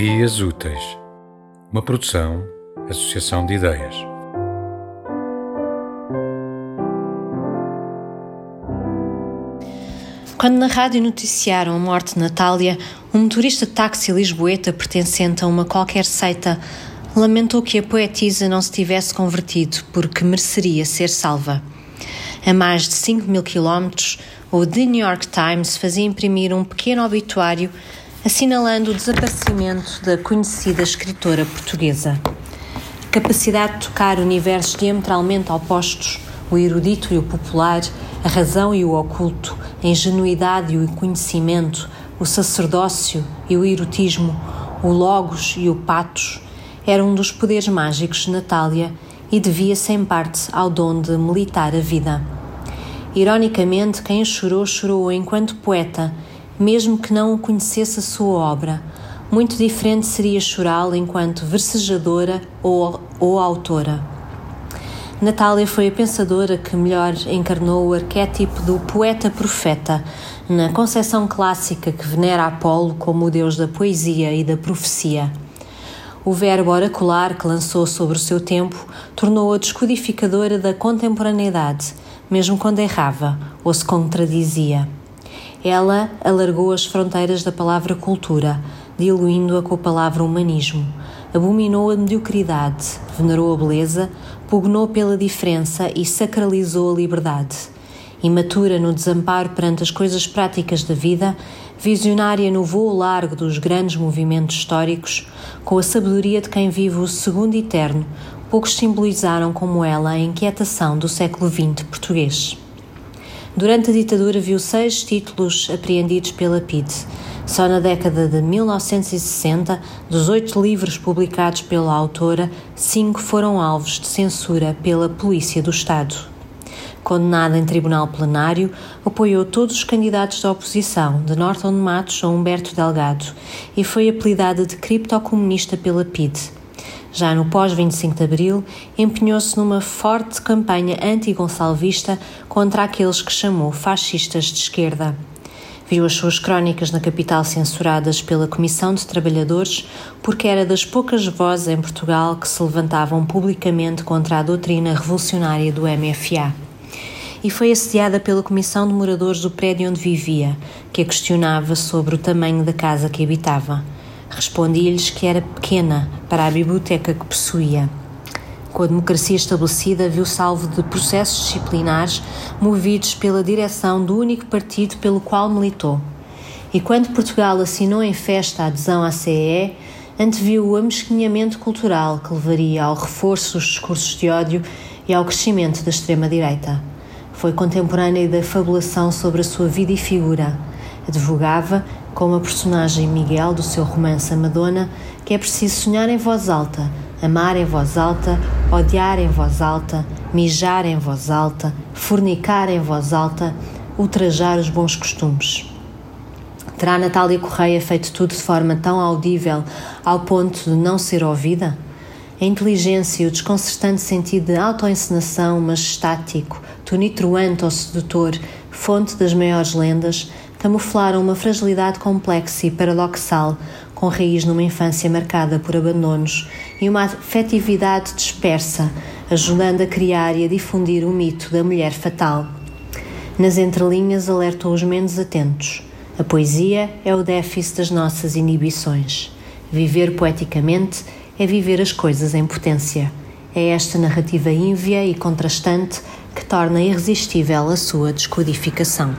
Dias Úteis, uma produção, associação de ideias. Quando na rádio noticiaram a morte de Natália, um motorista de táxi lisboeta pertencente a uma qualquer seita lamentou que a poetisa não se tivesse convertido porque mereceria ser salva. A mais de 5 mil quilómetros, o The New York Times fazia imprimir um pequeno obituário assinalando o desaparecimento da conhecida escritora portuguesa. A capacidade de tocar universos diametralmente opostos, o erudito e o popular, a razão e o oculto, a ingenuidade e o conhecimento, o sacerdócio e o erotismo, o logos e o patos, era um dos poderes mágicos de Natália e devia-se em parte ao dom de militar a vida. Ironicamente, quem chorou, chorou enquanto poeta mesmo que não conhecesse a sua obra. Muito diferente seria chorá-la enquanto versejadora ou, ou autora. Natália foi a pensadora que melhor encarnou o arquétipo do poeta-profeta, na concepção clássica que venera Apolo como o deus da poesia e da profecia. O verbo oracular que lançou sobre o seu tempo tornou-a descodificadora da contemporaneidade, mesmo quando errava ou se contradizia. Ela alargou as fronteiras da palavra cultura, diluindo-a com a palavra humanismo. Abominou a mediocridade, venerou a beleza, pugnou pela diferença e sacralizou a liberdade. Imatura no desamparo perante as coisas práticas da vida, visionária no voo largo dos grandes movimentos históricos, com a sabedoria de quem vive o segundo eterno, poucos simbolizaram como ela a inquietação do século XX português. Durante a ditadura viu seis títulos apreendidos pela PIDE. Só na década de 1960, dos oito livros publicados pela autora, cinco foram alvos de censura pela Polícia do Estado. Condenada em tribunal plenário, apoiou todos os candidatos da oposição, de Norton Matos a Humberto Delgado, e foi apelidada de criptocomunista pela PIDE. Já no pós-25 de Abril, empenhou-se numa forte campanha anti-gonçalvista contra aqueles que chamou fascistas de esquerda. Viu as suas crónicas na capital censuradas pela Comissão de Trabalhadores porque era das poucas vozes em Portugal que se levantavam publicamente contra a doutrina revolucionária do MFA. E foi assediada pela Comissão de Moradores do prédio onde vivia, que a questionava sobre o tamanho da casa que habitava. Respondi-lhes que era pequena para a biblioteca que possuía. Com a democracia estabelecida, viu salvo de processos disciplinares movidos pela direção do único partido pelo qual militou. E quando Portugal assinou em festa a adesão à CEE, anteviu o amesquinhamento cultural que levaria ao reforço dos discursos de ódio e ao crescimento da extrema-direita. Foi contemporânea da fabulação sobre a sua vida e figura. Advogava como a personagem Miguel do seu romance A Madonna, que é preciso sonhar em voz alta, amar em voz alta, odiar em voz alta, mijar em voz alta, fornicar em voz alta, ultrajar os bons costumes. Terá Natália Correia feito tudo de forma tão audível ao ponto de não ser ouvida? A inteligência e o desconcertante sentido de autoencenação majestático, tonitruante ou sedutor, fonte das maiores lendas, camuflaram uma fragilidade complexa e paradoxal, com raiz numa infância marcada por abandonos e uma afetividade dispersa, ajudando a criar e a difundir o mito da mulher fatal. Nas entrelinhas alertou os menos atentos. A poesia é o déficit das nossas inibições. Viver poeticamente é viver as coisas em potência. É esta narrativa ínvia e contrastante que torna irresistível a sua descodificação.